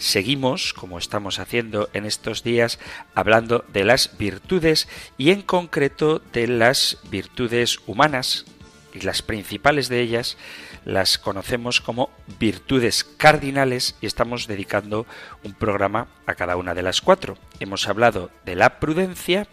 Seguimos, como estamos haciendo en estos días, hablando de las virtudes y en concreto de las virtudes humanas y las principales de ellas las conocemos como virtudes cardinales y estamos dedicando un programa a cada una de las cuatro. Hemos hablado de la prudencia,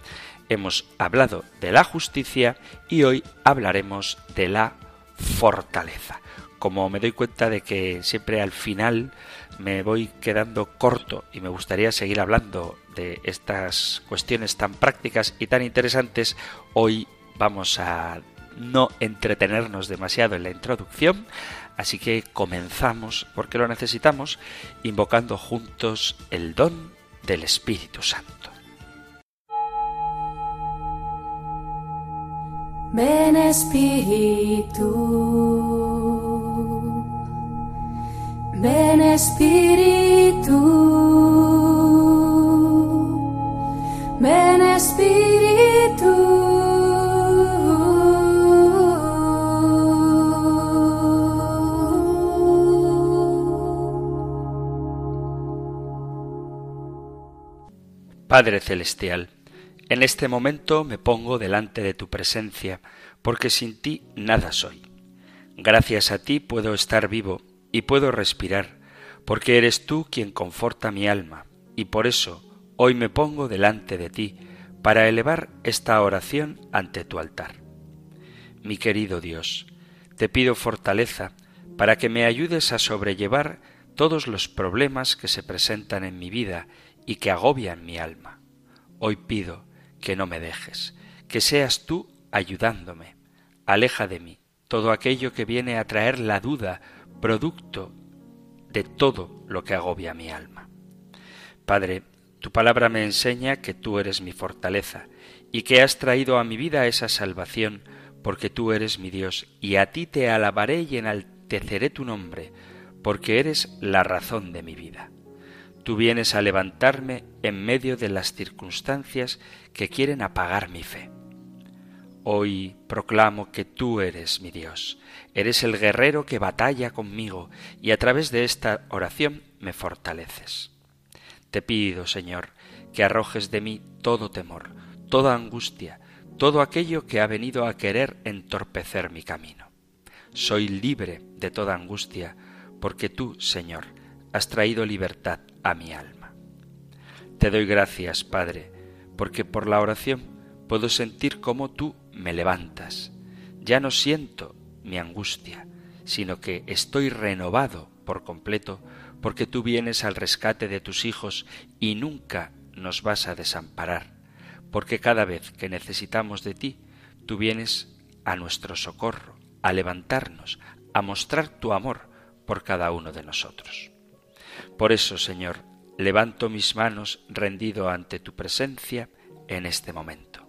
hemos hablado de la justicia y hoy hablaremos de la fortaleza. Como me doy cuenta de que siempre al final me voy quedando corto y me gustaría seguir hablando de estas cuestiones tan prácticas y tan interesantes, hoy vamos a no entretenernos demasiado en la introducción, así que comenzamos, porque lo necesitamos, invocando juntos el don del Espíritu Santo. Ven Espíritu. Ven Espíritu, ven Espíritu. Padre Celestial, en este momento me pongo delante de tu presencia, porque sin ti nada soy. Gracias a ti puedo estar vivo y puedo respirar, porque eres tú quien conforta mi alma, y por eso hoy me pongo delante de ti para elevar esta oración ante tu altar. Mi querido Dios, te pido fortaleza para que me ayudes a sobrellevar todos los problemas que se presentan en mi vida y que agobian mi alma. Hoy pido que no me dejes, que seas tú ayudándome. Aleja de mí todo aquello que viene a traer la duda producto de todo lo que agobia mi alma. Padre, tu palabra me enseña que tú eres mi fortaleza y que has traído a mi vida esa salvación porque tú eres mi Dios y a ti te alabaré y enalteceré tu nombre porque eres la razón de mi vida. Tú vienes a levantarme en medio de las circunstancias que quieren apagar mi fe. Hoy proclamo que tú eres mi Dios, eres el guerrero que batalla conmigo y a través de esta oración me fortaleces. Te pido, Señor, que arrojes de mí todo temor, toda angustia, todo aquello que ha venido a querer entorpecer mi camino. Soy libre de toda angustia, porque tú, Señor, has traído libertad a mi alma. Te doy gracias, Padre, porque por la oración puedo sentir cómo tú me levantas. Ya no siento mi angustia, sino que estoy renovado por completo porque tú vienes al rescate de tus hijos y nunca nos vas a desamparar, porque cada vez que necesitamos de ti, tú vienes a nuestro socorro, a levantarnos, a mostrar tu amor por cada uno de nosotros. Por eso, Señor, levanto mis manos rendido ante tu presencia en este momento,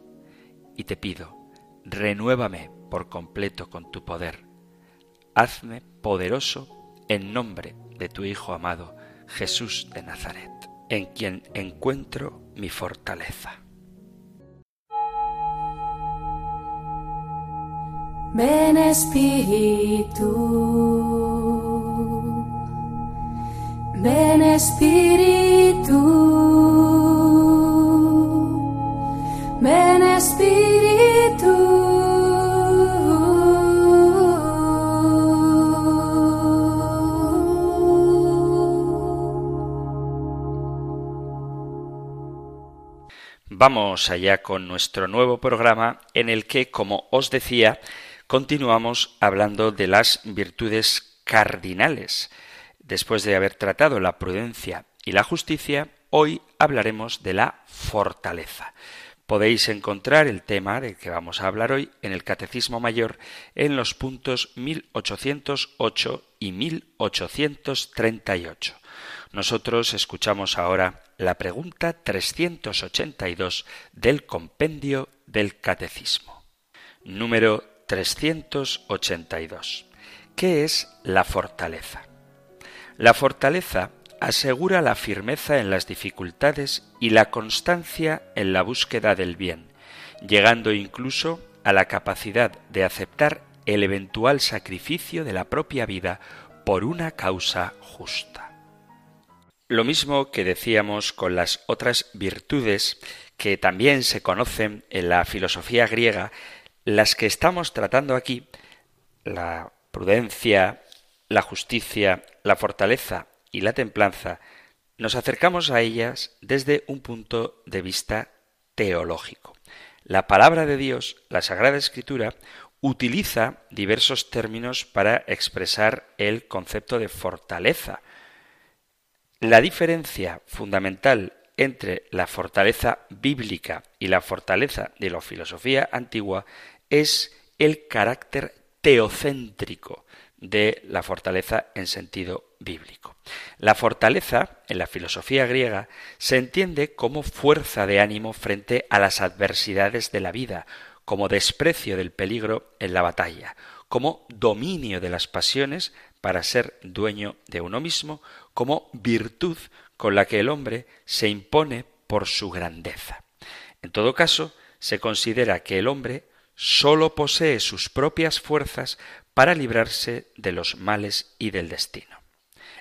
y te pido, renuévame por completo con tu poder. Hazme poderoso en nombre de tu Hijo amado, Jesús de Nazaret, en quien encuentro mi fortaleza. Ven Espíritu, ven Espíritu, ven Espíritu. Vamos allá con nuestro nuevo programa en el que, como os decía, continuamos hablando de las virtudes cardinales. Después de haber tratado la prudencia y la justicia, hoy hablaremos de la fortaleza. Podéis encontrar el tema del que vamos a hablar hoy en el Catecismo Mayor en los puntos 1808 y 1838. Nosotros escuchamos ahora la pregunta 382 del compendio del Catecismo. Número 382. ¿Qué es la fortaleza? La fortaleza asegura la firmeza en las dificultades y la constancia en la búsqueda del bien, llegando incluso a la capacidad de aceptar el eventual sacrificio de la propia vida por una causa justa. Lo mismo que decíamos con las otras virtudes que también se conocen en la filosofía griega, las que estamos tratando aquí, la prudencia, la justicia, la fortaleza y la templanza, nos acercamos a ellas desde un punto de vista teológico. La palabra de Dios, la Sagrada Escritura, utiliza diversos términos para expresar el concepto de fortaleza. La diferencia fundamental entre la fortaleza bíblica y la fortaleza de la filosofía antigua es el carácter teocéntrico de la fortaleza en sentido bíblico. La fortaleza, en la filosofía griega, se entiende como fuerza de ánimo frente a las adversidades de la vida, como desprecio del peligro en la batalla, como dominio de las pasiones para ser dueño de uno mismo, como virtud con la que el hombre se impone por su grandeza. En todo caso, se considera que el hombre sólo posee sus propias fuerzas para librarse de los males y del destino.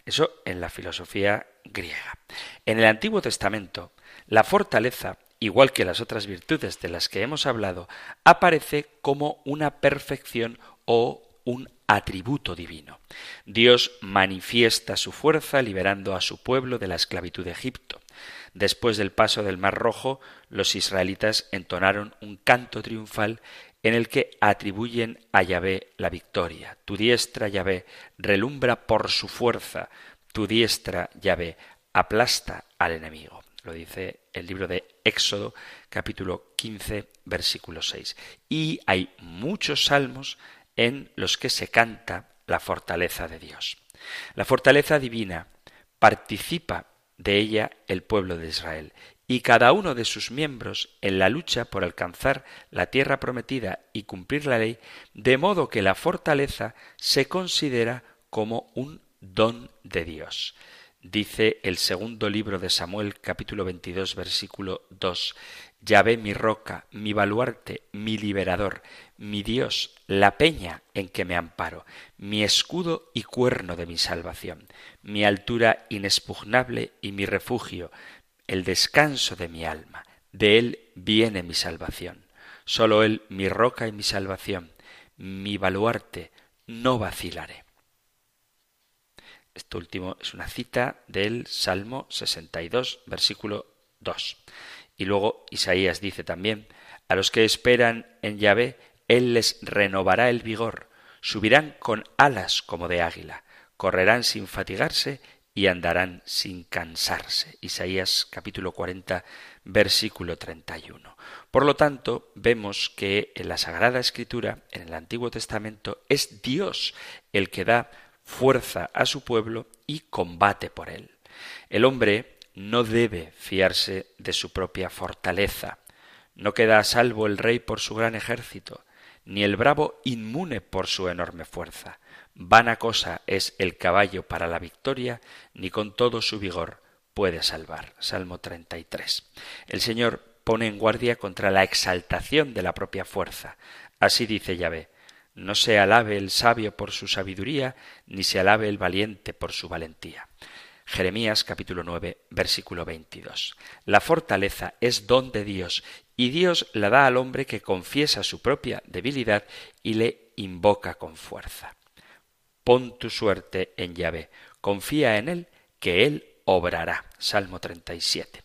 Eso en la filosofía griega. En el Antiguo Testamento, la fortaleza, igual que las otras virtudes de las que hemos hablado, aparece como una perfección o un atributo divino. Dios manifiesta su fuerza liberando a su pueblo de la esclavitud de Egipto. Después del paso del Mar Rojo, los israelitas entonaron un canto triunfal en el que atribuyen a Yahvé la victoria. Tu diestra, Yahvé, relumbra por su fuerza. Tu diestra, Yahvé, aplasta al enemigo. Lo dice el libro de Éxodo, capítulo 15, versículo 6. Y hay muchos salmos en los que se canta la fortaleza de Dios. La fortaleza divina participa de ella el pueblo de Israel y cada uno de sus miembros en la lucha por alcanzar la tierra prometida y cumplir la ley, de modo que la fortaleza se considera como un don de Dios. Dice el segundo libro de Samuel capítulo 22 versículo 2, Yahvé mi roca, mi baluarte, mi liberador, mi Dios, la peña en que me amparo, mi escudo y cuerno de mi salvación, mi altura inexpugnable y mi refugio, el descanso de mi alma. De él viene mi salvación. Solo él mi roca y mi salvación, mi baluarte, no vacilaré. Esto último es una cita del Salmo 62, versículo 2. Y luego Isaías dice también, a los que esperan en Yahvé, él les renovará el vigor, subirán con alas como de águila, correrán sin fatigarse y andarán sin cansarse. Isaías capítulo 40 versículo 31. Por lo tanto, vemos que en la Sagrada Escritura, en el Antiguo Testamento, es Dios el que da fuerza a su pueblo y combate por él. El hombre no debe fiarse de su propia fortaleza. No queda a salvo el rey por su gran ejército, ni el bravo inmune por su enorme fuerza. Vana cosa es el caballo para la victoria, ni con todo su vigor puede salvar. Salmo 33. El Señor pone en guardia contra la exaltación de la propia fuerza. Así dice Yahvé, no se alabe el sabio por su sabiduría, ni se alabe el valiente por su valentía. Jeremías capítulo 9, versículo 22. La fortaleza es don de Dios, y Dios la da al hombre que confiesa su propia debilidad y le invoca con fuerza. Pon tu suerte en Yahvé, confía en él, que él obrará. Salmo 37.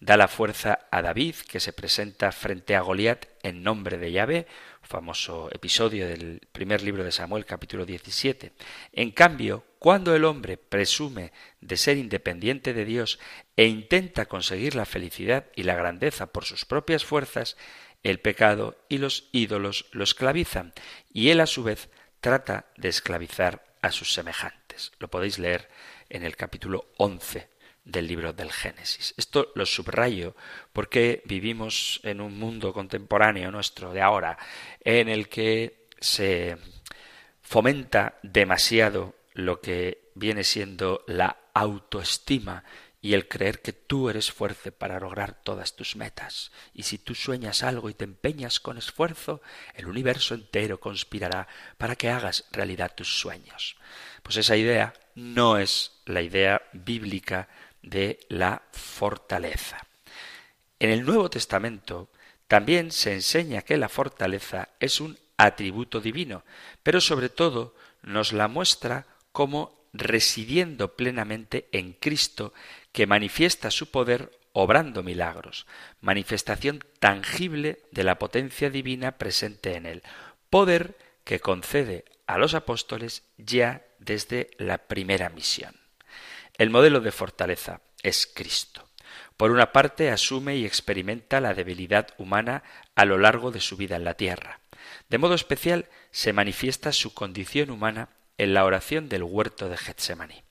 Da la fuerza a David, que se presenta frente a Goliat en nombre de Yahvé, famoso episodio del primer libro de Samuel capítulo 17. En cambio, cuando el hombre presume de ser independiente de Dios e intenta conseguir la felicidad y la grandeza por sus propias fuerzas, el pecado y los ídolos lo esclavizan y él a su vez trata de esclavizar a sus semejantes. Lo podéis leer en el capítulo 11 del libro del Génesis. Esto lo subrayo porque vivimos en un mundo contemporáneo nuestro de ahora en el que se fomenta demasiado lo que viene siendo la autoestima y el creer que tú eres fuerte para lograr todas tus metas. Y si tú sueñas algo y te empeñas con esfuerzo, el universo entero conspirará para que hagas realidad tus sueños. Pues esa idea no es la idea bíblica de la fortaleza. En el Nuevo Testamento también se enseña que la fortaleza es un atributo divino, pero sobre todo nos la muestra como residiendo plenamente en Cristo que manifiesta su poder obrando milagros, manifestación tangible de la potencia divina presente en él, poder que concede a los apóstoles ya desde la primera misión. El modelo de fortaleza es Cristo. Por una parte, asume y experimenta la debilidad humana a lo largo de su vida en la tierra. De modo especial, se manifiesta su condición humana en la oración del huerto de Getsemaní.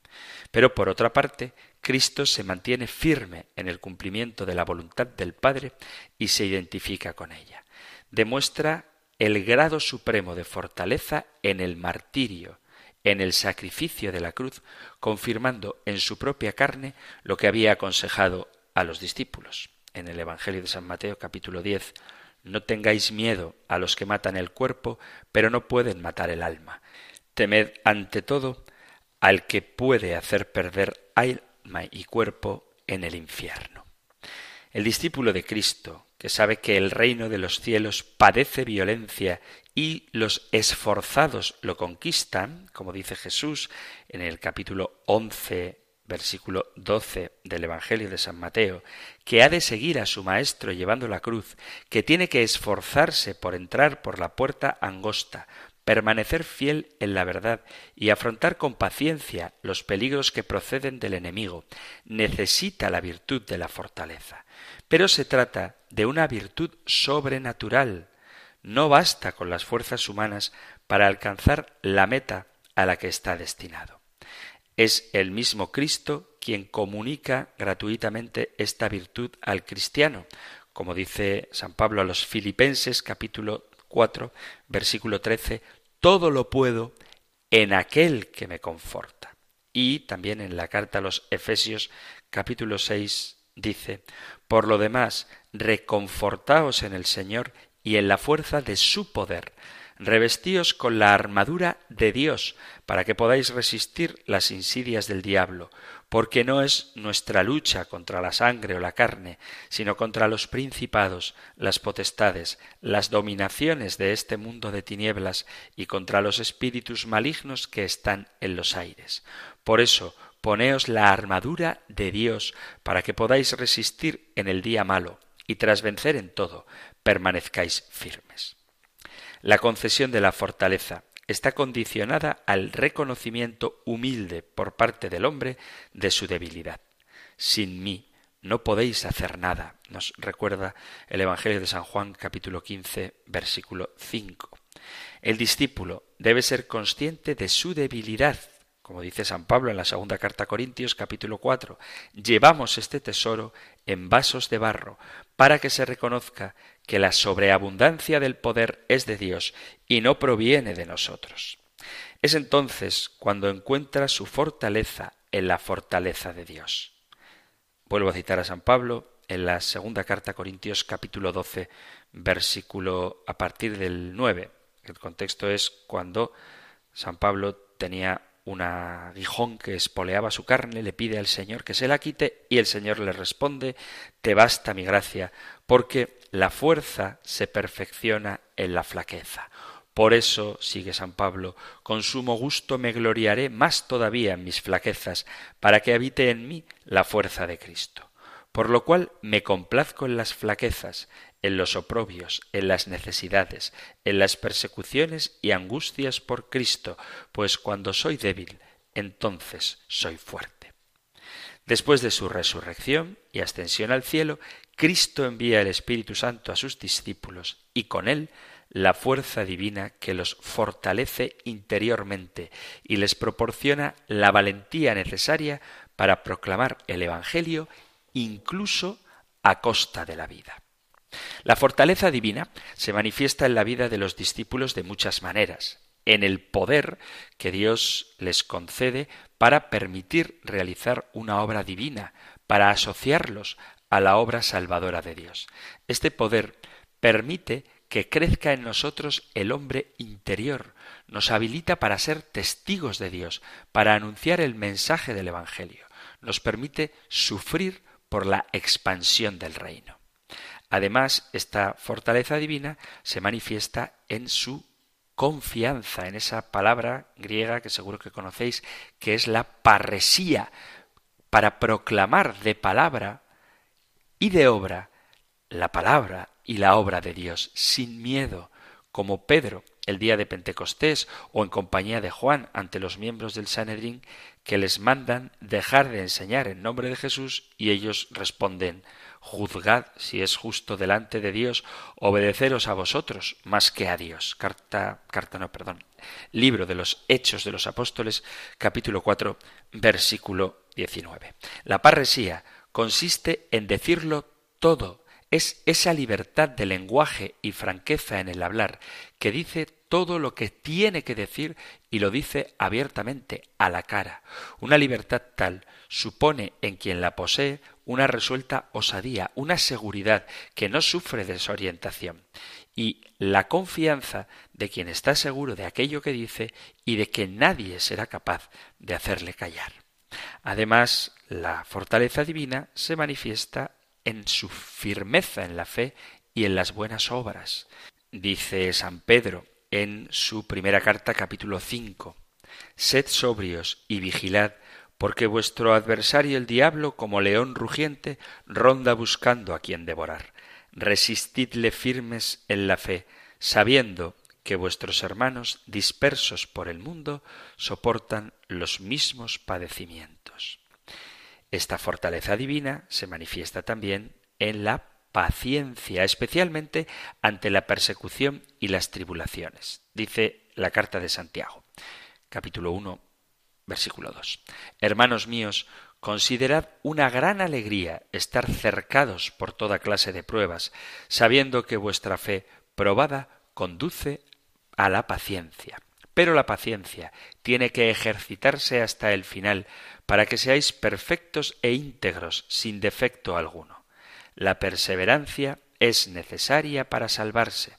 Pero por otra parte, Cristo se mantiene firme en el cumplimiento de la voluntad del Padre y se identifica con ella. Demuestra el grado supremo de fortaleza en el martirio, en el sacrificio de la cruz, confirmando en su propia carne lo que había aconsejado a los discípulos. En el Evangelio de San Mateo capítulo 10, no tengáis miedo a los que matan el cuerpo, pero no pueden matar el alma. Temed ante todo al que puede hacer perder y cuerpo en el infierno. El discípulo de Cristo, que sabe que el reino de los cielos padece violencia y los esforzados lo conquistan, como dice Jesús en el capítulo 11, versículo 12 del Evangelio de San Mateo, que ha de seguir a su Maestro llevando la cruz, que tiene que esforzarse por entrar por la puerta angosta, permanecer fiel en la verdad y afrontar con paciencia los peligros que proceden del enemigo, necesita la virtud de la fortaleza. Pero se trata de una virtud sobrenatural. No basta con las fuerzas humanas para alcanzar la meta a la que está destinado. Es el mismo Cristo quien comunica gratuitamente esta virtud al cristiano, como dice San Pablo a los Filipenses capítulo 4, versículo 13, todo lo puedo en aquel que me conforta. Y también en la carta a los Efesios capítulo 6 dice, por lo demás, reconfortaos en el Señor y en la fuerza de su poder. Revestíos con la armadura de Dios, para que podáis resistir las insidias del diablo, porque no es nuestra lucha contra la sangre o la carne, sino contra los principados, las potestades, las dominaciones de este mundo de tinieblas y contra los espíritus malignos que están en los aires. Por eso, poneos la armadura de Dios, para que podáis resistir en el día malo, y tras vencer en todo, permanezcáis firmes. La concesión de la fortaleza está condicionada al reconocimiento humilde por parte del hombre de su debilidad. Sin mí no podéis hacer nada, nos recuerda el Evangelio de San Juan capítulo 15 versículo 5. El discípulo debe ser consciente de su debilidad, como dice San Pablo en la segunda carta a Corintios capítulo 4. Llevamos este tesoro en vasos de barro para que se reconozca que la sobreabundancia del poder es de Dios y no proviene de nosotros. Es entonces cuando encuentra su fortaleza en la fortaleza de Dios. Vuelvo a citar a San Pablo en la segunda carta a Corintios capítulo 12 versículo a partir del 9. El contexto es cuando San Pablo tenía un aguijón que espoleaba su carne, le pide al Señor que se la quite y el Señor le responde, Te basta mi gracia, porque la fuerza se perfecciona en la flaqueza. Por eso, sigue San Pablo, con sumo gusto me gloriaré más todavía en mis flaquezas, para que habite en mí la fuerza de Cristo. Por lo cual me complazco en las flaquezas, en los oprobios, en las necesidades, en las persecuciones y angustias por Cristo, pues cuando soy débil, entonces soy fuerte. Después de su resurrección y ascensión al cielo, Cristo envía el Espíritu Santo a sus discípulos y con él la fuerza divina que los fortalece interiormente y les proporciona la valentía necesaria para proclamar el Evangelio incluso a costa de la vida. La fortaleza divina se manifiesta en la vida de los discípulos de muchas maneras, en el poder que Dios les concede para permitir realizar una obra divina, para asociarlos a la obra salvadora de Dios. Este poder permite que crezca en nosotros el hombre interior, nos habilita para ser testigos de Dios, para anunciar el mensaje del Evangelio, nos permite sufrir por la expansión del reino. Además, esta fortaleza divina se manifiesta en su confianza, en esa palabra griega que seguro que conocéis, que es la parresía, para proclamar de palabra y de obra la palabra y la obra de Dios, sin miedo, como Pedro el día de Pentecostés o en compañía de Juan ante los miembros del Sanedrín que les mandan dejar de enseñar en nombre de Jesús y ellos responden juzgad si es justo delante de Dios obedeceros a vosotros más que a Dios. Carta, carta no, perdón. Libro de los Hechos de los Apóstoles, capítulo 4, versículo 19. La parresía consiste en decirlo todo. Es esa libertad de lenguaje y franqueza en el hablar que dice todo lo que tiene que decir y lo dice abiertamente, a la cara. Una libertad tal supone en quien la posee una resuelta osadía, una seguridad que no sufre desorientación y la confianza de quien está seguro de aquello que dice y de que nadie será capaz de hacerle callar. Además, la fortaleza divina se manifiesta en su firmeza en la fe y en las buenas obras. Dice San Pedro en su primera carta capítulo 5, Sed sobrios y vigilad porque vuestro adversario el diablo, como león rugiente, ronda buscando a quien devorar. Resistidle firmes en la fe, sabiendo que vuestros hermanos dispersos por el mundo soportan los mismos padecimientos. Esta fortaleza divina se manifiesta también en la paciencia, especialmente ante la persecución y las tribulaciones. Dice la carta de Santiago, capítulo 1, Versículo 2. Hermanos míos, considerad una gran alegría estar cercados por toda clase de pruebas, sabiendo que vuestra fe probada conduce a la paciencia. Pero la paciencia tiene que ejercitarse hasta el final para que seáis perfectos e íntegros sin defecto alguno. La perseverancia es necesaria para salvarse.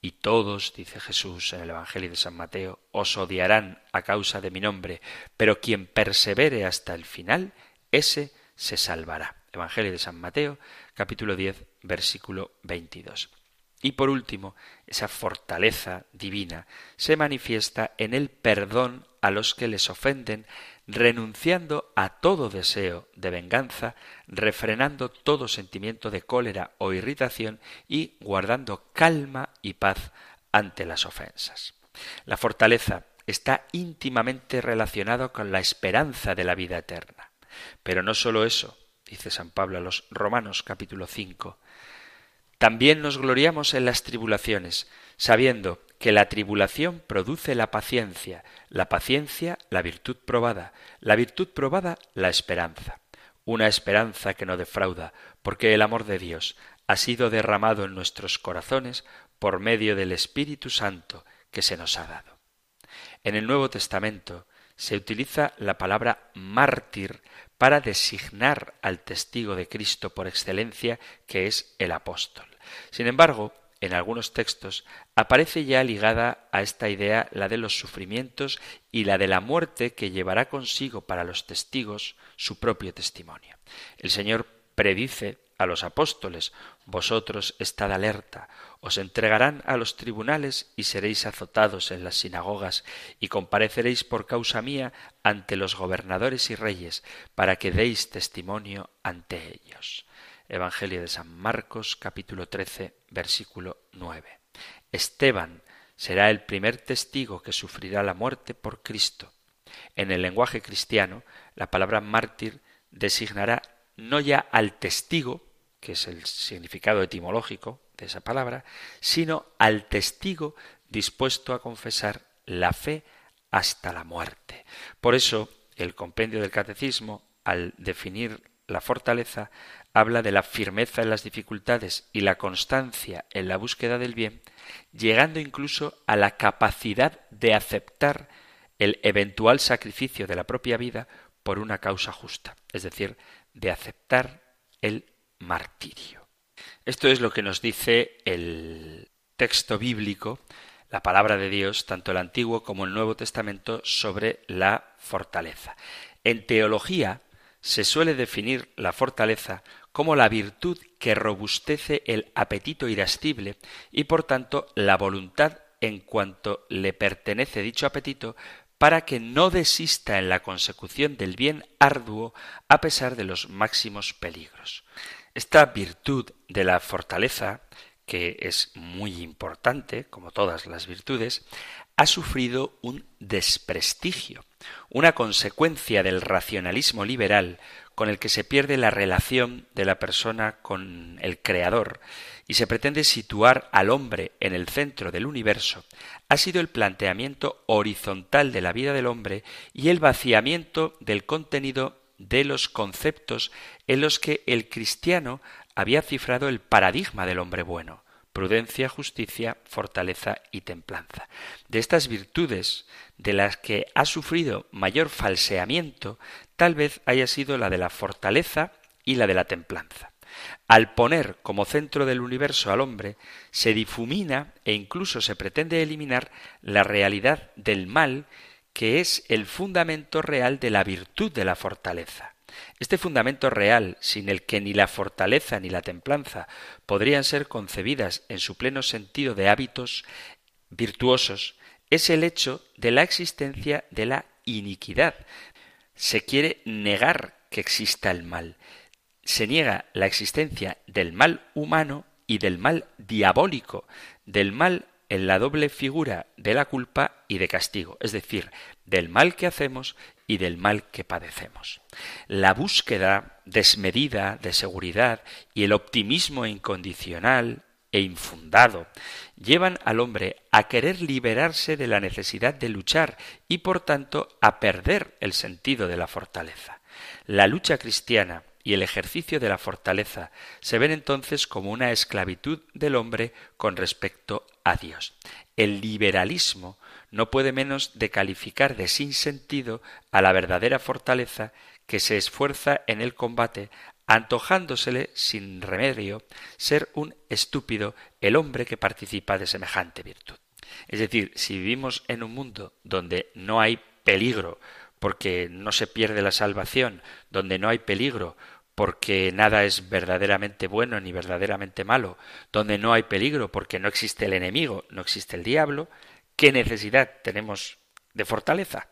Y todos, dice Jesús en el Evangelio de San Mateo, os odiarán a causa de mi nombre, pero quien persevere hasta el final, ese se salvará. Evangelio de San Mateo, capítulo 10, versículo 22. Y por último, esa fortaleza divina se manifiesta en el perdón a los que les ofenden, renunciando a todo deseo de venganza, refrenando todo sentimiento de cólera o irritación y guardando calma y paz ante las ofensas. La fortaleza está íntimamente relacionada con la esperanza de la vida eterna. Pero no sólo eso, dice San Pablo a los Romanos capítulo 5. También nos gloriamos en las tribulaciones, sabiendo que la tribulación produce la paciencia, la paciencia la virtud probada, la virtud probada la esperanza. Una esperanza que no defrauda, porque el amor de Dios ha sido derramado en nuestros corazones por medio del Espíritu Santo que se nos ha dado. En el Nuevo Testamento se utiliza la palabra mártir para designar al testigo de Cristo por excelencia, que es el apóstol. Sin embargo, en algunos textos aparece ya ligada a esta idea la de los sufrimientos y la de la muerte que llevará consigo para los testigos su propio testimonio. El Señor predice a los apóstoles Vosotros estad alerta, os entregarán a los tribunales y seréis azotados en las sinagogas y compareceréis por causa mía ante los gobernadores y reyes para que deis testimonio ante ellos. Evangelio de San Marcos capítulo 13 versículo 9. Esteban será el primer testigo que sufrirá la muerte por Cristo. En el lenguaje cristiano, la palabra mártir designará no ya al testigo, que es el significado etimológico de esa palabra, sino al testigo dispuesto a confesar la fe hasta la muerte. Por eso, el compendio del catecismo, al definir la fortaleza, habla de la firmeza en las dificultades y la constancia en la búsqueda del bien, llegando incluso a la capacidad de aceptar el eventual sacrificio de la propia vida por una causa justa, es decir, de aceptar el martirio. Esto es lo que nos dice el texto bíblico, la palabra de Dios, tanto el Antiguo como el Nuevo Testamento, sobre la fortaleza. En teología se suele definir la fortaleza como la virtud que robustece el apetito irascible y por tanto la voluntad en cuanto le pertenece dicho apetito para que no desista en la consecución del bien arduo a pesar de los máximos peligros. Esta virtud de la fortaleza, que es muy importante, como todas las virtudes, ha sufrido un desprestigio, una consecuencia del racionalismo liberal con el que se pierde la relación de la persona con el Creador y se pretende situar al hombre en el centro del universo, ha sido el planteamiento horizontal de la vida del hombre y el vaciamiento del contenido de los conceptos en los que el cristiano había cifrado el paradigma del hombre bueno prudencia, justicia, fortaleza y templanza. De estas virtudes, de las que ha sufrido mayor falseamiento, tal vez haya sido la de la fortaleza y la de la templanza. Al poner como centro del universo al hombre, se difumina e incluso se pretende eliminar la realidad del mal, que es el fundamento real de la virtud de la fortaleza. Este fundamento real, sin el que ni la fortaleza ni la templanza podrían ser concebidas en su pleno sentido de hábitos virtuosos, es el hecho de la existencia de la iniquidad. Se quiere negar que exista el mal. Se niega la existencia del mal humano y del mal diabólico, del mal en la doble figura de la culpa y de castigo, es decir, del mal que hacemos y del mal que padecemos. La búsqueda desmedida de seguridad y el optimismo incondicional e infundado llevan al hombre a querer liberarse de la necesidad de luchar y por tanto a perder el sentido de la fortaleza. La lucha cristiana y el ejercicio de la fortaleza se ven entonces como una esclavitud del hombre con respecto a Dios. El liberalismo no puede menos de calificar de sin sentido a la verdadera fortaleza que se esfuerza en el combate, antojándosele sin remedio ser un estúpido el hombre que participa de semejante virtud. Es decir, si vivimos en un mundo donde no hay peligro porque no se pierde la salvación, donde no hay peligro porque nada es verdaderamente bueno ni verdaderamente malo, donde no hay peligro porque no existe el enemigo, no existe el diablo, ¿Qué necesidad tenemos de fortaleza?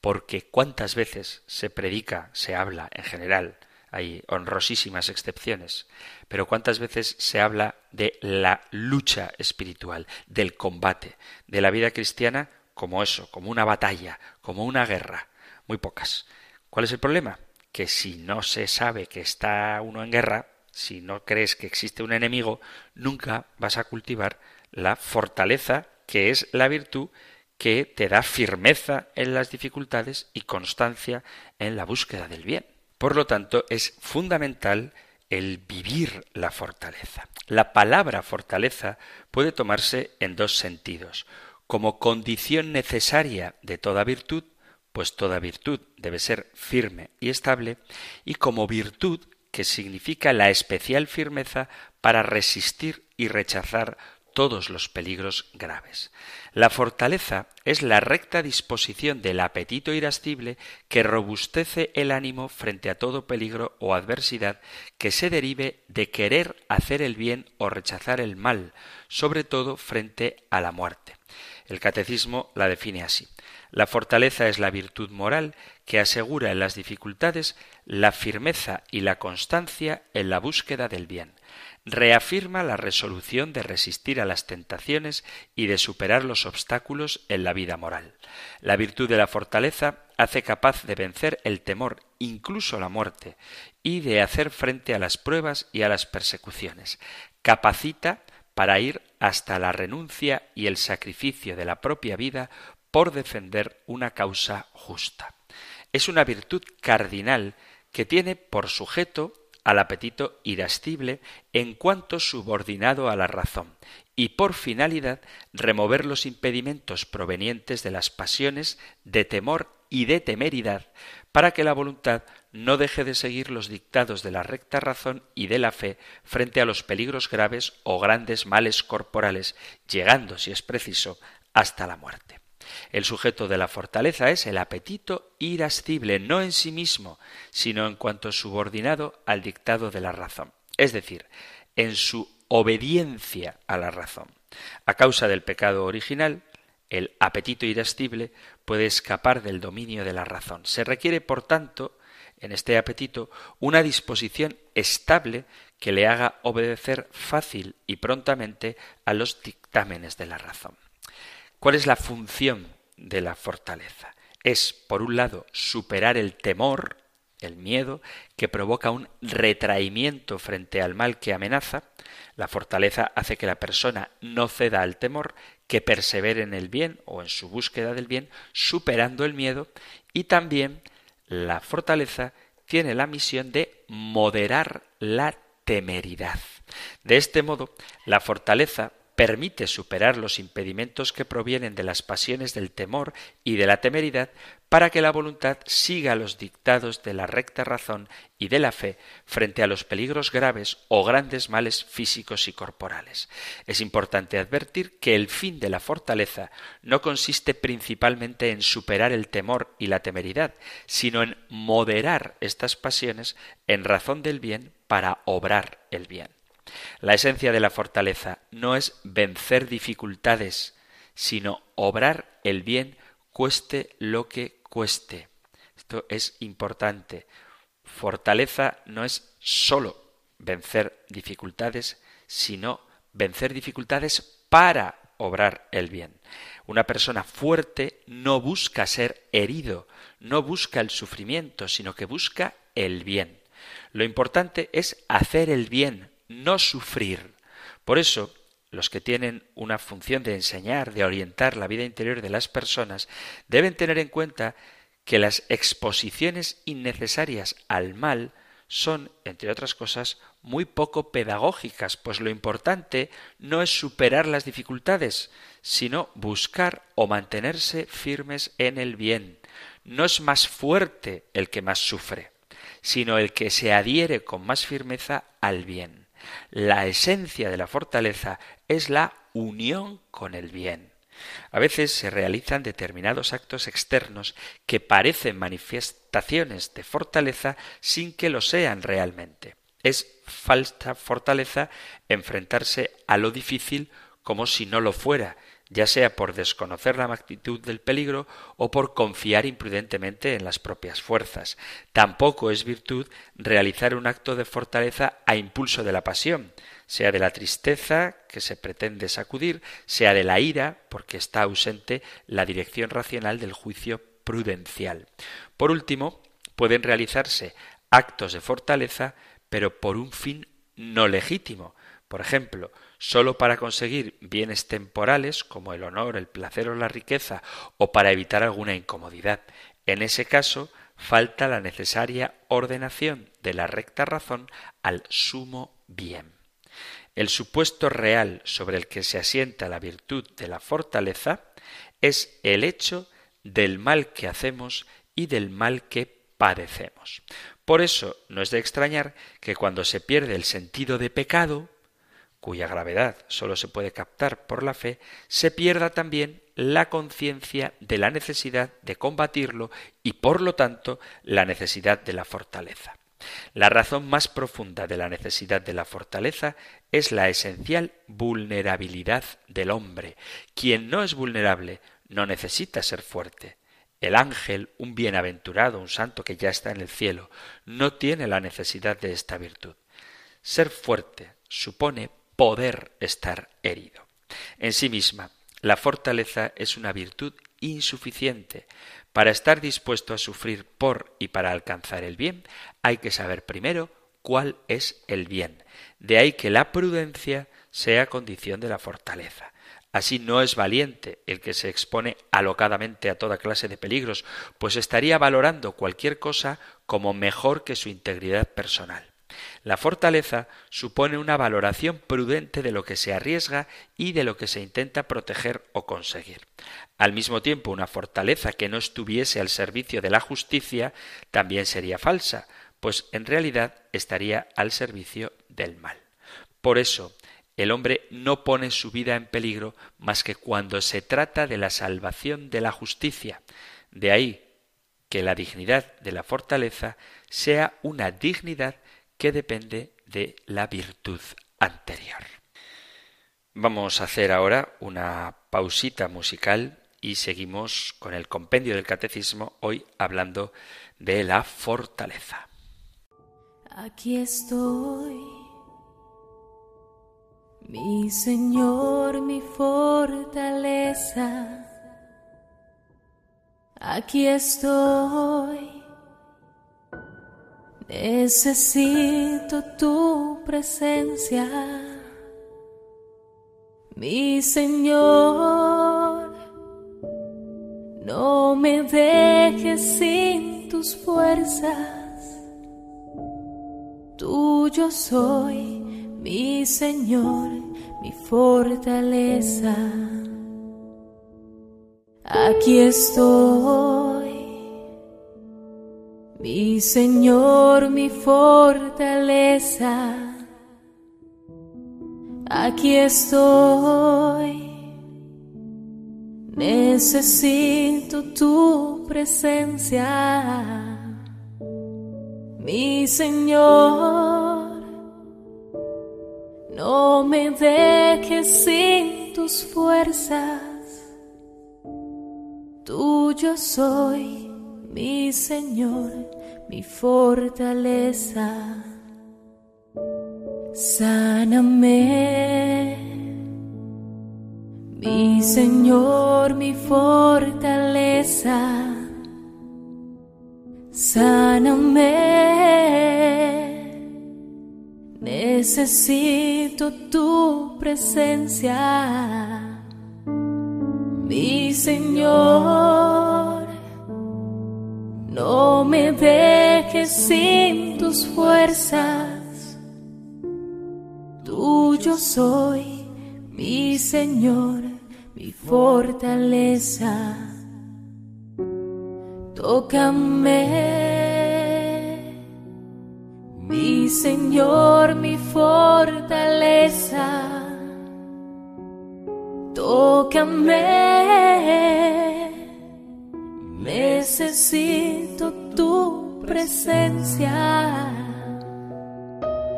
Porque cuántas veces se predica, se habla en general, hay honrosísimas excepciones, pero cuántas veces se habla de la lucha espiritual, del combate, de la vida cristiana como eso, como una batalla, como una guerra. Muy pocas. ¿Cuál es el problema? Que si no se sabe que está uno en guerra, si no crees que existe un enemigo, nunca vas a cultivar la fortaleza que es la virtud que te da firmeza en las dificultades y constancia en la búsqueda del bien. Por lo tanto, es fundamental el vivir la fortaleza. La palabra fortaleza puede tomarse en dos sentidos, como condición necesaria de toda virtud, pues toda virtud debe ser firme y estable, y como virtud que significa la especial firmeza para resistir y rechazar todos los peligros graves. La fortaleza es la recta disposición del apetito irascible que robustece el ánimo frente a todo peligro o adversidad que se derive de querer hacer el bien o rechazar el mal, sobre todo frente a la muerte. El catecismo la define así. La fortaleza es la virtud moral que asegura en las dificultades la firmeza y la constancia en la búsqueda del bien. Reafirma la resolución de resistir a las tentaciones y de superar los obstáculos en la vida moral. La virtud de la fortaleza hace capaz de vencer el temor, incluso la muerte, y de hacer frente a las pruebas y a las persecuciones. Capacita para ir hasta la renuncia y el sacrificio de la propia vida por defender una causa justa. Es una virtud cardinal que tiene por sujeto al apetito irascible en cuanto subordinado a la razón y por finalidad remover los impedimentos provenientes de las pasiones de temor y de temeridad para que la voluntad no deje de seguir los dictados de la recta razón y de la fe frente a los peligros graves o grandes males corporales, llegando, si es preciso, hasta la muerte. El sujeto de la fortaleza es el apetito irascible, no en sí mismo, sino en cuanto subordinado al dictado de la razón, es decir, en su obediencia a la razón. A causa del pecado original, el apetito irascible puede escapar del dominio de la razón. Se requiere, por tanto, en este apetito, una disposición estable que le haga obedecer fácil y prontamente a los dictámenes de la razón. ¿Cuál es la función de la fortaleza? Es, por un lado, superar el temor, el miedo, que provoca un retraimiento frente al mal que amenaza. La fortaleza hace que la persona no ceda al temor, que persevere en el bien o en su búsqueda del bien, superando el miedo. Y también la fortaleza tiene la misión de moderar la temeridad. De este modo, la fortaleza permite superar los impedimentos que provienen de las pasiones del temor y de la temeridad para que la voluntad siga los dictados de la recta razón y de la fe frente a los peligros graves o grandes males físicos y corporales. Es importante advertir que el fin de la fortaleza no consiste principalmente en superar el temor y la temeridad, sino en moderar estas pasiones en razón del bien para obrar el bien. La esencia de la fortaleza no es vencer dificultades, sino obrar el bien cueste lo que cueste. Esto es importante. Fortaleza no es sólo vencer dificultades, sino vencer dificultades para obrar el bien. Una persona fuerte no busca ser herido, no busca el sufrimiento, sino que busca el bien. Lo importante es hacer el bien, no sufrir. Por eso, los que tienen una función de enseñar, de orientar la vida interior de las personas, deben tener en cuenta que las exposiciones innecesarias al mal son, entre otras cosas, muy poco pedagógicas, pues lo importante no es superar las dificultades, sino buscar o mantenerse firmes en el bien. No es más fuerte el que más sufre, sino el que se adhiere con más firmeza al bien. La esencia de la fortaleza es la unión con el bien. A veces se realizan determinados actos externos que parecen manifestaciones de fortaleza sin que lo sean realmente. Es falsa fortaleza enfrentarse a lo difícil como si no lo fuera, ya sea por desconocer la magnitud del peligro o por confiar imprudentemente en las propias fuerzas. Tampoco es virtud realizar un acto de fortaleza a impulso de la pasión, sea de la tristeza que se pretende sacudir, sea de la ira, porque está ausente la dirección racional del juicio prudencial. Por último, pueden realizarse actos de fortaleza, pero por un fin no legítimo. Por ejemplo, sólo para conseguir bienes temporales como el honor, el placer o la riqueza, o para evitar alguna incomodidad. En ese caso, falta la necesaria ordenación de la recta razón al sumo bien. El supuesto real sobre el que se asienta la virtud de la fortaleza es el hecho del mal que hacemos y del mal que padecemos. Por eso no es de extrañar que cuando se pierde el sentido de pecado, cuya gravedad sólo se puede captar por la fe, se pierda también la conciencia de la necesidad de combatirlo y por lo tanto la necesidad de la fortaleza. La razón más profunda de la necesidad de la fortaleza es la esencial vulnerabilidad del hombre. Quien no es vulnerable no necesita ser fuerte. El ángel, un bienaventurado, un santo que ya está en el cielo, no tiene la necesidad de esta virtud. Ser fuerte supone poder estar herido. En sí misma, la fortaleza es una virtud insuficiente. Para estar dispuesto a sufrir por y para alcanzar el bien, hay que saber primero cuál es el bien. De ahí que la prudencia sea condición de la fortaleza. Así no es valiente el que se expone alocadamente a toda clase de peligros, pues estaría valorando cualquier cosa como mejor que su integridad personal. La fortaleza supone una valoración prudente de lo que se arriesga y de lo que se intenta proteger o conseguir. Al mismo tiempo, una fortaleza que no estuviese al servicio de la justicia también sería falsa, pues en realidad estaría al servicio del mal. Por eso, el hombre no pone su vida en peligro más que cuando se trata de la salvación de la justicia. De ahí que la dignidad de la fortaleza sea una dignidad que depende de la virtud anterior. Vamos a hacer ahora una pausita musical y seguimos con el compendio del catecismo, hoy hablando de la fortaleza. Aquí estoy, mi Señor, mi fortaleza. Aquí estoy Necesito tu presencia, mi Señor. No me dejes sin tus fuerzas. Tuyo soy, mi Señor, mi fortaleza. Aquí estoy mi Señor, mi fortaleza, aquí estoy. Necesito tu presencia, mi Señor. No me dejes sin tus fuerzas, tuyo soy mi Señor, mi fortaleza. Sáname, mi Señor, mi fortaleza. Sáname, necesito tu presencia, mi Señor. Me dejes sin tus fuerzas. Tuyo soy, mi Señor, mi fortaleza. Tócame, mi Señor, mi fortaleza. Tócame Necesito tu presencia,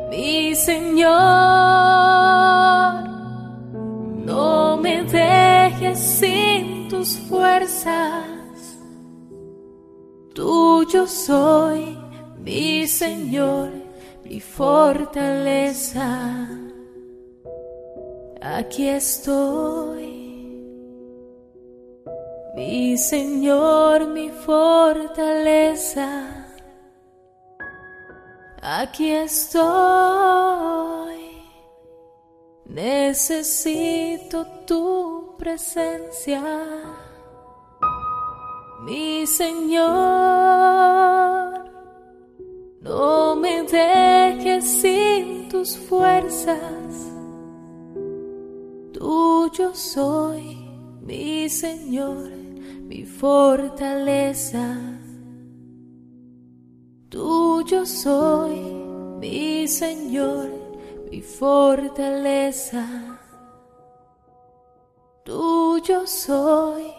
mi Señor. No me dejes sin tus fuerzas. Tuyo soy, mi Señor, mi fortaleza. Aquí estoy mi Señor, mi fortaleza, aquí estoy. Necesito tu presencia, mi Señor. No me dejes sin tus fuerzas, tuyo soy, mi Señor mi fortaleza. Tuyo soy, mi Señor, mi fortaleza. Tuyo soy,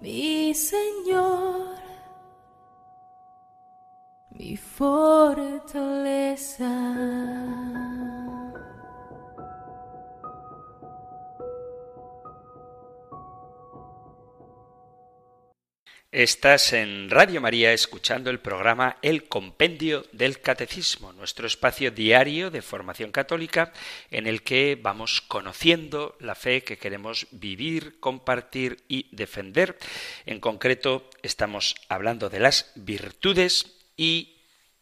mi Señor, mi fortaleza. Estás en Radio María escuchando el programa El Compendio del Catecismo, nuestro espacio diario de formación católica en el que vamos conociendo la fe que queremos vivir, compartir y defender. En concreto, estamos hablando de las virtudes y,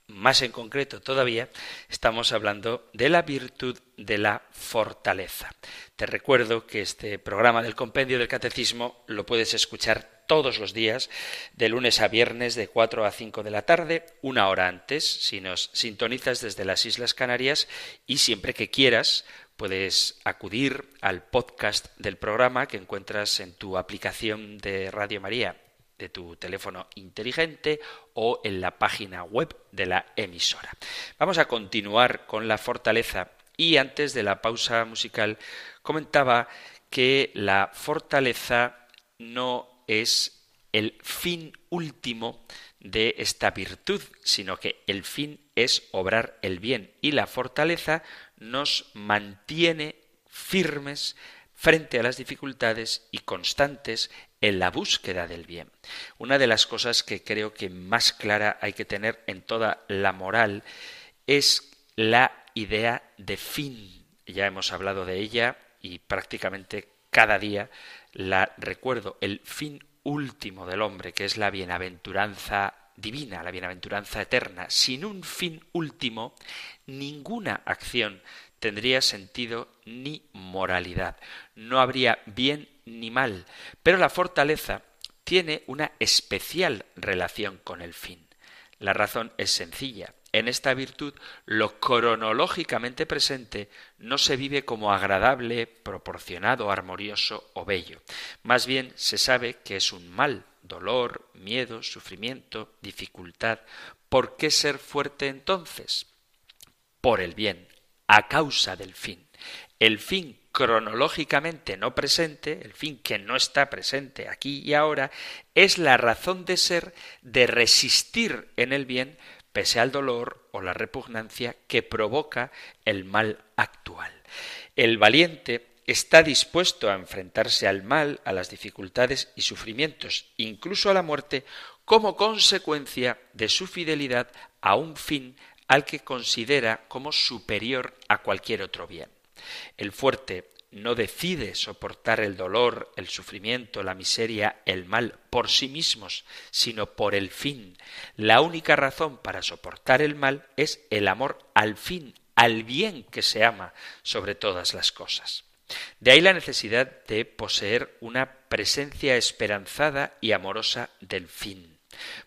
más en concreto todavía, estamos hablando de la virtud de la fortaleza. Te recuerdo que este programa del Compendio del Catecismo lo puedes escuchar todos los días, de lunes a viernes, de 4 a 5 de la tarde, una hora antes, si nos sintonizas desde las Islas Canarias, y siempre que quieras, puedes acudir al podcast del programa que encuentras en tu aplicación de Radio María de tu teléfono inteligente o en la página web de la emisora. Vamos a continuar con la fortaleza y antes de la pausa musical comentaba que la fortaleza no es el fin último de esta virtud, sino que el fin es obrar el bien y la fortaleza nos mantiene firmes frente a las dificultades y constantes en la búsqueda del bien. Una de las cosas que creo que más clara hay que tener en toda la moral es la idea de fin. Ya hemos hablado de ella y prácticamente cada día la recuerdo, el fin último del hombre, que es la bienaventuranza divina, la bienaventuranza eterna. Sin un fin último, ninguna acción tendría sentido ni moralidad. No habría bien ni mal. Pero la fortaleza tiene una especial relación con el fin. La razón es sencilla. En esta virtud, lo cronológicamente presente no se vive como agradable, proporcionado, armonioso o bello. Más bien se sabe que es un mal, dolor, miedo, sufrimiento, dificultad. ¿Por qué ser fuerte entonces? Por el bien, a causa del fin. El fin cronológicamente no presente, el fin que no está presente aquí y ahora, es la razón de ser de resistir en el bien pese al dolor o la repugnancia que provoca el mal actual. El valiente está dispuesto a enfrentarse al mal, a las dificultades y sufrimientos, incluso a la muerte, como consecuencia de su fidelidad a un fin al que considera como superior a cualquier otro bien. El fuerte no decide soportar el dolor, el sufrimiento, la miseria, el mal por sí mismos, sino por el fin. La única razón para soportar el mal es el amor al fin, al bien que se ama sobre todas las cosas. De ahí la necesidad de poseer una presencia esperanzada y amorosa del fin.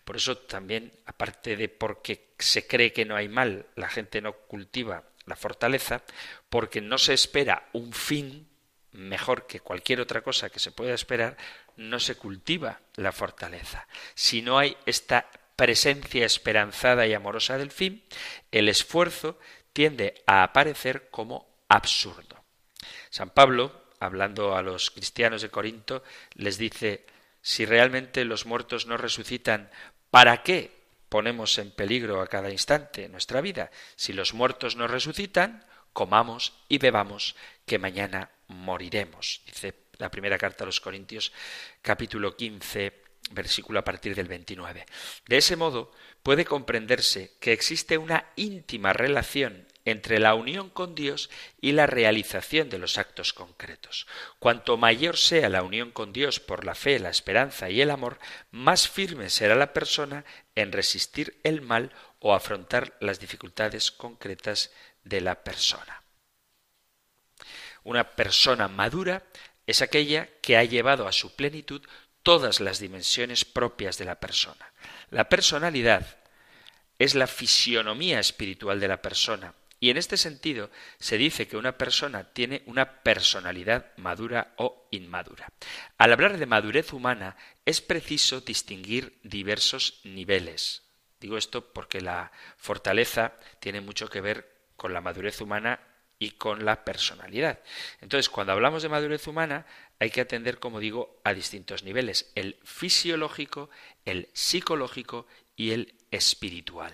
Por eso también, aparte de porque se cree que no hay mal, la gente no cultiva la fortaleza, porque no se espera un fin mejor que cualquier otra cosa que se pueda esperar, no se cultiva la fortaleza. Si no hay esta presencia esperanzada y amorosa del fin, el esfuerzo tiende a aparecer como absurdo. San Pablo, hablando a los cristianos de Corinto, les dice, si realmente los muertos no resucitan, ¿para qué ponemos en peligro a cada instante nuestra vida. Si los muertos no resucitan, comamos y bebamos, que mañana moriremos. Dice la primera carta a los Corintios, capítulo 15, versículo a partir del 29. De ese modo, puede comprenderse que existe una íntima relación entre la unión con Dios y la realización de los actos concretos. Cuanto mayor sea la unión con Dios por la fe, la esperanza y el amor, más firme será la persona en resistir el mal o afrontar las dificultades concretas de la persona. Una persona madura es aquella que ha llevado a su plenitud todas las dimensiones propias de la persona. La personalidad es la fisionomía espiritual de la persona, y en este sentido se dice que una persona tiene una personalidad madura o inmadura. Al hablar de madurez humana es preciso distinguir diversos niveles. Digo esto porque la fortaleza tiene mucho que ver con la madurez humana y con la personalidad. Entonces, cuando hablamos de madurez humana, hay que atender, como digo, a distintos niveles, el fisiológico, el psicológico y el espiritual.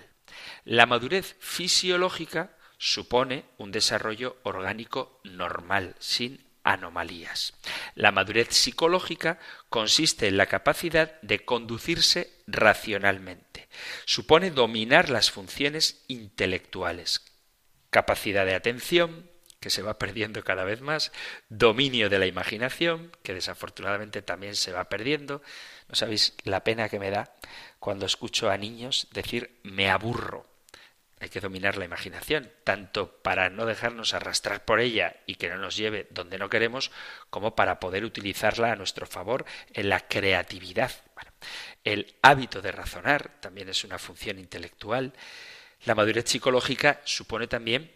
La madurez fisiológica supone un desarrollo orgánico normal, sin anomalías. La madurez psicológica consiste en la capacidad de conducirse racionalmente. Supone dominar las funciones intelectuales, capacidad de atención, que se va perdiendo cada vez más, dominio de la imaginación, que desafortunadamente también se va perdiendo. No sabéis la pena que me da cuando escucho a niños decir me aburro. Hay que dominar la imaginación, tanto para no dejarnos arrastrar por ella y que no nos lleve donde no queremos, como para poder utilizarla a nuestro favor en la creatividad. el hábito de razonar también es una función intelectual. La madurez psicológica supone también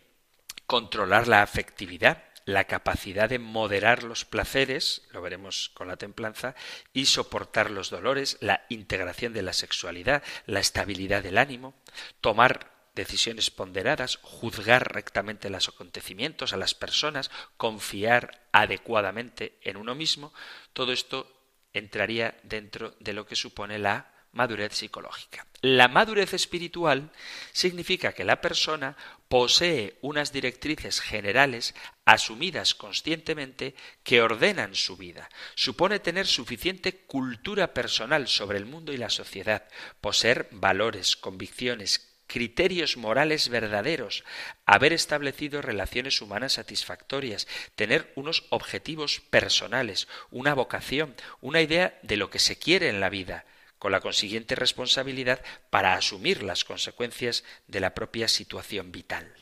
controlar la afectividad, la capacidad de moderar los placeres, lo veremos con la templanza, y soportar los dolores, la integración de la sexualidad, la estabilidad del ánimo, tomar decisiones ponderadas, juzgar rectamente los acontecimientos, a las personas, confiar adecuadamente en uno mismo, todo esto entraría dentro de lo que supone la madurez psicológica. La madurez espiritual significa que la persona posee unas directrices generales asumidas conscientemente que ordenan su vida. Supone tener suficiente cultura personal sobre el mundo y la sociedad, poseer valores, convicciones, criterios morales verdaderos, haber establecido relaciones humanas satisfactorias, tener unos objetivos personales, una vocación, una idea de lo que se quiere en la vida, con la consiguiente responsabilidad para asumir las consecuencias de la propia situación vital.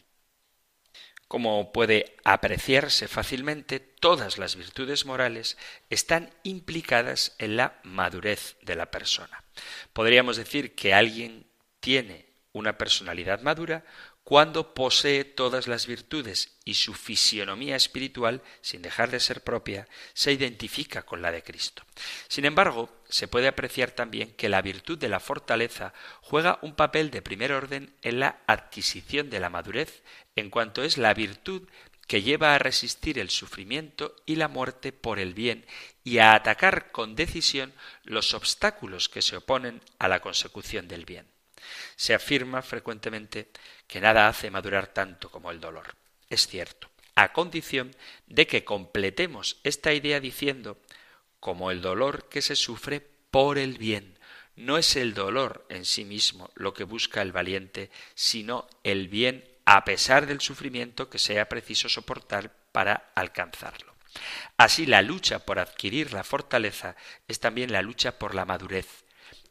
Como puede apreciarse fácilmente, todas las virtudes morales están implicadas en la madurez de la persona. Podríamos decir que alguien tiene una personalidad madura cuando posee todas las virtudes y su fisionomía espiritual, sin dejar de ser propia, se identifica con la de Cristo. Sin embargo, se puede apreciar también que la virtud de la fortaleza juega un papel de primer orden en la adquisición de la madurez, en cuanto es la virtud que lleva a resistir el sufrimiento y la muerte por el bien y a atacar con decisión los obstáculos que se oponen a la consecución del bien. Se afirma frecuentemente que nada hace madurar tanto como el dolor. Es cierto, a condición de que completemos esta idea diciendo como el dolor que se sufre por el bien. No es el dolor en sí mismo lo que busca el valiente, sino el bien a pesar del sufrimiento que sea preciso soportar para alcanzarlo. Así la lucha por adquirir la fortaleza es también la lucha por la madurez,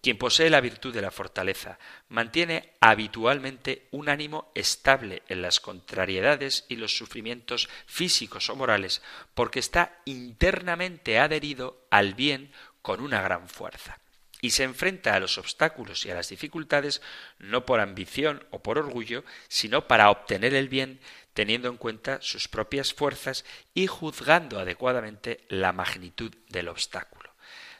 quien posee la virtud de la fortaleza mantiene habitualmente un ánimo estable en las contrariedades y los sufrimientos físicos o morales, porque está internamente adherido al bien con una gran fuerza y se enfrenta a los obstáculos y a las dificultades no por ambición o por orgullo, sino para obtener el bien teniendo en cuenta sus propias fuerzas y juzgando adecuadamente la magnitud del obstáculo.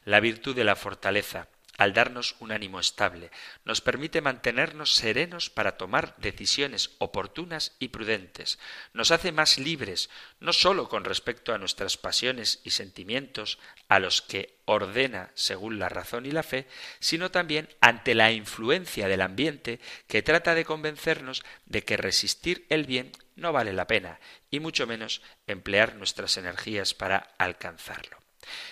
La virtud de la fortaleza, al darnos un ánimo estable, nos permite mantenernos serenos para tomar decisiones oportunas y prudentes, nos hace más libres, no sólo con respecto a nuestras pasiones y sentimientos, a los que ordena según la razón y la fe, sino también ante la influencia del ambiente que trata de convencernos de que resistir el bien no vale la pena, y mucho menos emplear nuestras energías para alcanzarlo.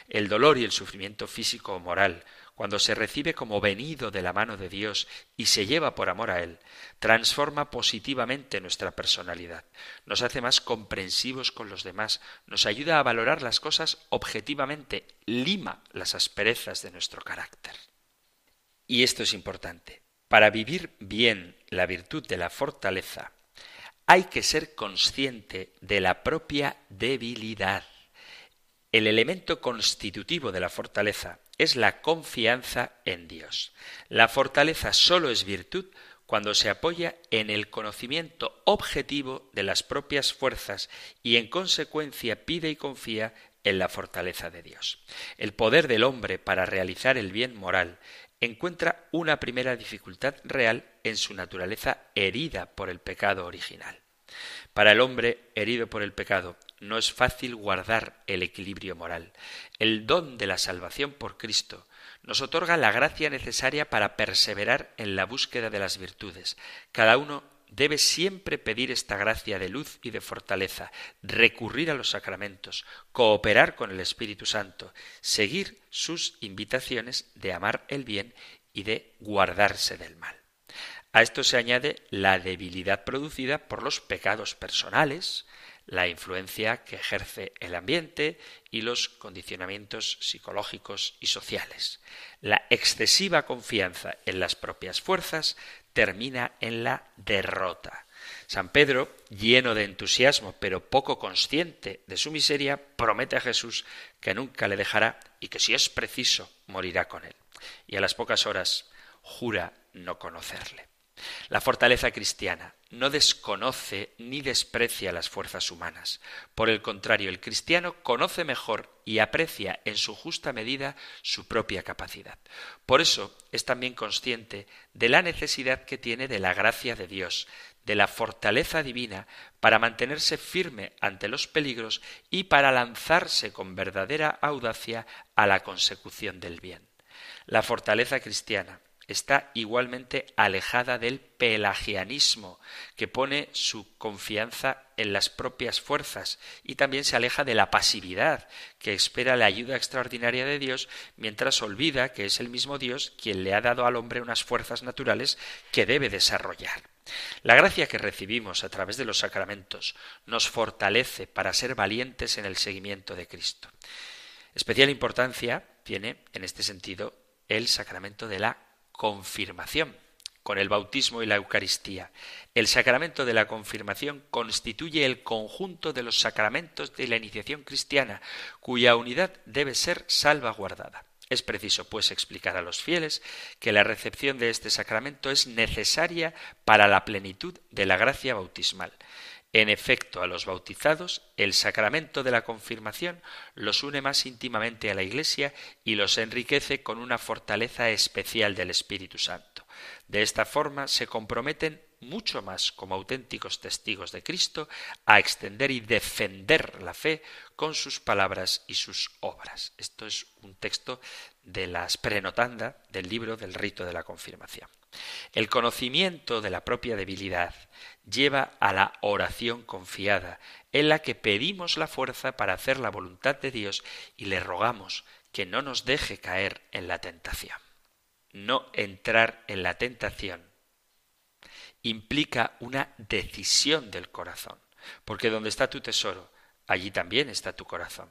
El dolor y el sufrimiento físico o moral, cuando se recibe como venido de la mano de Dios y se lleva por amor a Él, transforma positivamente nuestra personalidad, nos hace más comprensivos con los demás, nos ayuda a valorar las cosas objetivamente, lima las asperezas de nuestro carácter. Y esto es importante. Para vivir bien la virtud de la fortaleza, hay que ser consciente de la propia debilidad. El elemento constitutivo de la fortaleza es la confianza en Dios. La fortaleza sólo es virtud cuando se apoya en el conocimiento objetivo de las propias fuerzas y en consecuencia pide y confía en la fortaleza de Dios. El poder del hombre para realizar el bien moral encuentra una primera dificultad real en su naturaleza herida por el pecado original. Para el hombre herido por el pecado no es fácil guardar el equilibrio moral. El don de la salvación por Cristo nos otorga la gracia necesaria para perseverar en la búsqueda de las virtudes. Cada uno debe siempre pedir esta gracia de luz y de fortaleza, recurrir a los sacramentos, cooperar con el Espíritu Santo, seguir sus invitaciones de amar el bien y de guardarse del mal. A esto se añade la debilidad producida por los pecados personales, la influencia que ejerce el ambiente y los condicionamientos psicológicos y sociales. La excesiva confianza en las propias fuerzas termina en la derrota. San Pedro, lleno de entusiasmo pero poco consciente de su miseria, promete a Jesús que nunca le dejará y que si es preciso morirá con él. Y a las pocas horas jura no conocerle. La fortaleza cristiana no desconoce ni desprecia las fuerzas humanas. Por el contrario, el cristiano conoce mejor y aprecia en su justa medida su propia capacidad. Por eso es también consciente de la necesidad que tiene de la gracia de Dios, de la fortaleza divina para mantenerse firme ante los peligros y para lanzarse con verdadera audacia a la consecución del bien. La fortaleza cristiana está igualmente alejada del pelagianismo, que pone su confianza en las propias fuerzas, y también se aleja de la pasividad, que espera la ayuda extraordinaria de Dios, mientras olvida que es el mismo Dios quien le ha dado al hombre unas fuerzas naturales que debe desarrollar. La gracia que recibimos a través de los sacramentos nos fortalece para ser valientes en el seguimiento de Cristo. Especial importancia tiene, en este sentido, el sacramento de la confirmación con el bautismo y la Eucaristía. El sacramento de la confirmación constituye el conjunto de los sacramentos de la iniciación cristiana, cuya unidad debe ser salvaguardada. Es preciso, pues, explicar a los fieles que la recepción de este sacramento es necesaria para la plenitud de la gracia bautismal. En efecto, a los bautizados, el sacramento de la confirmación los une más íntimamente a la Iglesia y los enriquece con una fortaleza especial del Espíritu Santo. De esta forma se comprometen mucho más como auténticos testigos de Cristo a extender y defender la fe con sus palabras y sus obras. Esto es un texto de las prenotanda del libro del rito de la confirmación. El conocimiento de la propia debilidad lleva a la oración confiada, en la que pedimos la fuerza para hacer la voluntad de Dios y le rogamos que no nos deje caer en la tentación. No entrar en la tentación implica una decisión del corazón, porque donde está tu tesoro, allí también está tu corazón.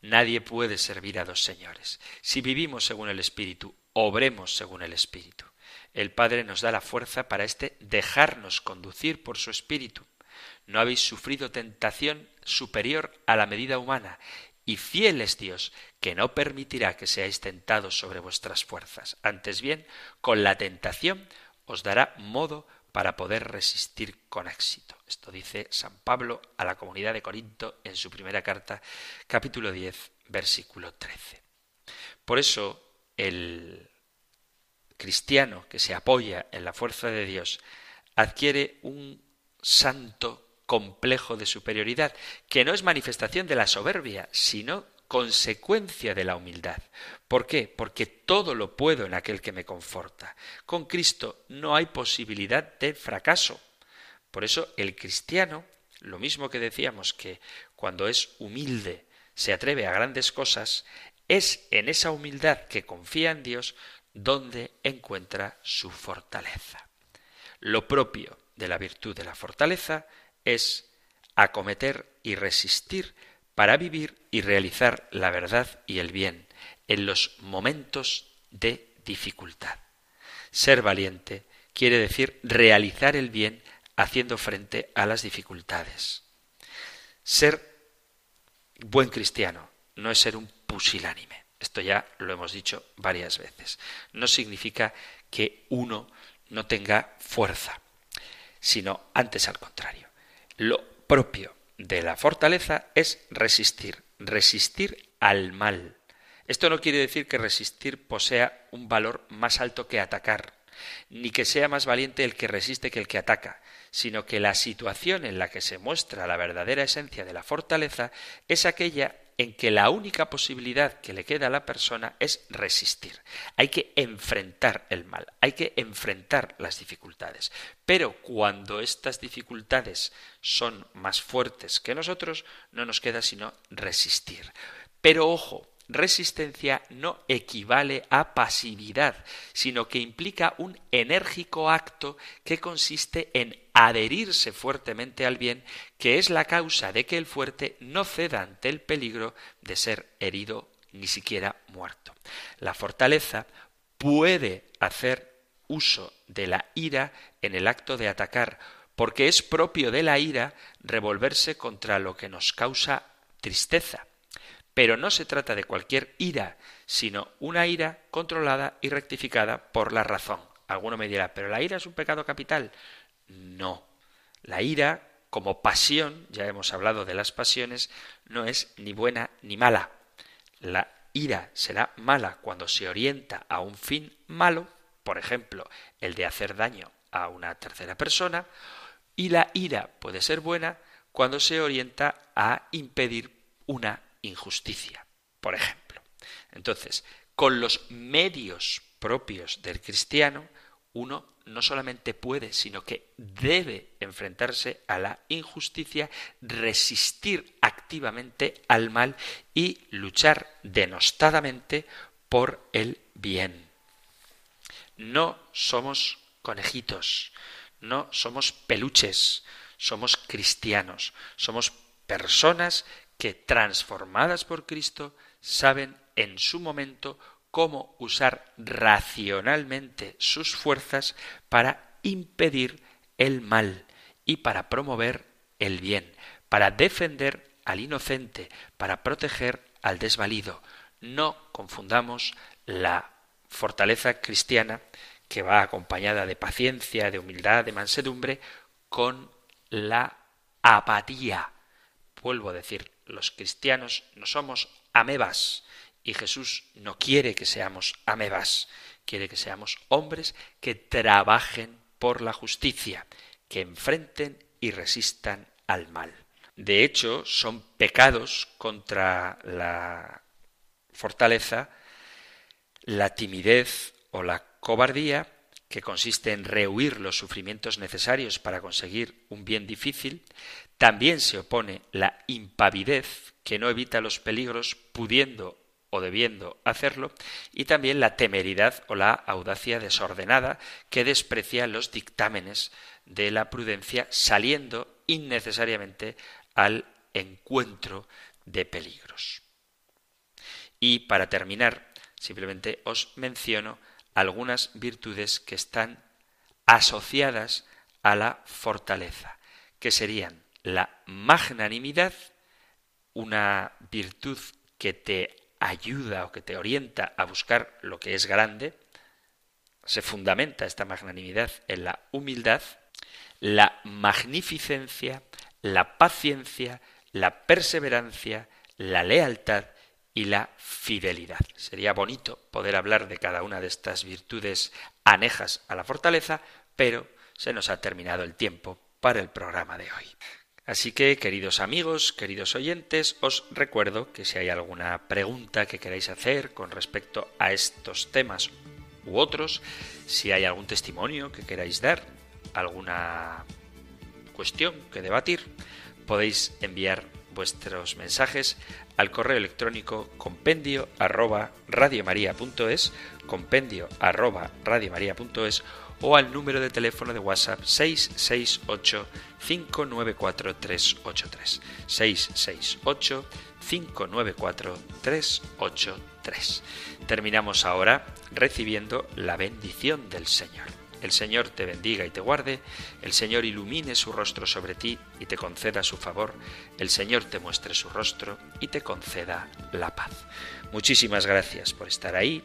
Nadie puede servir a dos señores. Si vivimos según el Espíritu, obremos según el Espíritu el Padre nos da la fuerza para este dejarnos conducir por su Espíritu. No habéis sufrido tentación superior a la medida humana, y fiel es Dios, que no permitirá que seáis tentados sobre vuestras fuerzas. Antes bien, con la tentación os dará modo para poder resistir con éxito. Esto dice San Pablo a la comunidad de Corinto en su primera carta, capítulo 10, versículo 13. Por eso el cristiano que se apoya en la fuerza de Dios adquiere un santo complejo de superioridad, que no es manifestación de la soberbia, sino consecuencia de la humildad. ¿Por qué? Porque todo lo puedo en aquel que me conforta. Con Cristo no hay posibilidad de fracaso. Por eso el cristiano, lo mismo que decíamos que cuando es humilde se atreve a grandes cosas, es en esa humildad que confía en Dios donde encuentra su fortaleza. Lo propio de la virtud de la fortaleza es acometer y resistir para vivir y realizar la verdad y el bien en los momentos de dificultad. Ser valiente quiere decir realizar el bien haciendo frente a las dificultades. Ser buen cristiano no es ser un pusilánime. Esto ya lo hemos dicho varias veces. No significa que uno no tenga fuerza, sino antes al contrario. Lo propio de la fortaleza es resistir, resistir al mal. Esto no quiere decir que resistir posea un valor más alto que atacar. ni que sea más valiente el que resiste que el que ataca, sino que la situación en la que se muestra la verdadera esencia de la fortaleza es aquella en que la única posibilidad que le queda a la persona es resistir. Hay que enfrentar el mal, hay que enfrentar las dificultades. Pero cuando estas dificultades son más fuertes que nosotros, no nos queda sino resistir. Pero ojo, resistencia no equivale a pasividad, sino que implica un enérgico acto que consiste en adherirse fuertemente al bien, que es la causa de que el fuerte no ceda ante el peligro de ser herido ni siquiera muerto. La fortaleza puede hacer uso de la ira en el acto de atacar, porque es propio de la ira revolverse contra lo que nos causa tristeza. Pero no se trata de cualquier ira, sino una ira controlada y rectificada por la razón. Alguno me dirá, pero la ira es un pecado capital. No. La ira, como pasión, ya hemos hablado de las pasiones, no es ni buena ni mala. La ira será mala cuando se orienta a un fin malo, por ejemplo, el de hacer daño a una tercera persona, y la ira puede ser buena cuando se orienta a impedir una injusticia, por ejemplo. Entonces, con los medios propios del cristiano, uno no solamente puede, sino que debe enfrentarse a la injusticia, resistir activamente al mal y luchar denostadamente por el bien. No somos conejitos, no somos peluches, somos cristianos, somos personas que transformadas por Cristo saben en su momento cómo usar racionalmente sus fuerzas para impedir el mal y para promover el bien, para defender al inocente, para proteger al desvalido. No confundamos la fortaleza cristiana que va acompañada de paciencia, de humildad, de mansedumbre, con la apatía. Vuelvo a decir, los cristianos no somos amebas, y Jesús no quiere que seamos amebas, quiere que seamos hombres que trabajen por la justicia, que enfrenten y resistan al mal. De hecho, son pecados contra la fortaleza la timidez o la cobardía, que consiste en rehuir los sufrimientos necesarios para conseguir un bien difícil, también se opone la impavidez, que no evita los peligros pudiendo o debiendo hacerlo, y también la temeridad o la audacia desordenada que desprecia los dictámenes de la prudencia saliendo innecesariamente al encuentro de peligros. Y para terminar, simplemente os menciono algunas virtudes que están asociadas a la fortaleza, que serían la magnanimidad, una virtud que te ayuda o que te orienta a buscar lo que es grande, se fundamenta esta magnanimidad en la humildad, la magnificencia, la paciencia, la perseverancia, la lealtad y la fidelidad. Sería bonito poder hablar de cada una de estas virtudes anejas a la fortaleza, pero se nos ha terminado el tiempo para el programa de hoy. Así que, queridos amigos, queridos oyentes, os recuerdo que si hay alguna pregunta que queráis hacer con respecto a estos temas u otros, si hay algún testimonio que queráis dar, alguna cuestión que debatir, podéis enviar vuestros mensajes al correo electrónico compendio arroba radiomaria.es, compendio arroba radiomaria.es o al número de teléfono de WhatsApp 668 594 383. 668 594 383. Terminamos ahora recibiendo la bendición del Señor. El Señor te bendiga y te guarde, el Señor ilumine su rostro sobre ti y te conceda su favor, el Señor te muestre su rostro y te conceda la paz. Muchísimas gracias por estar ahí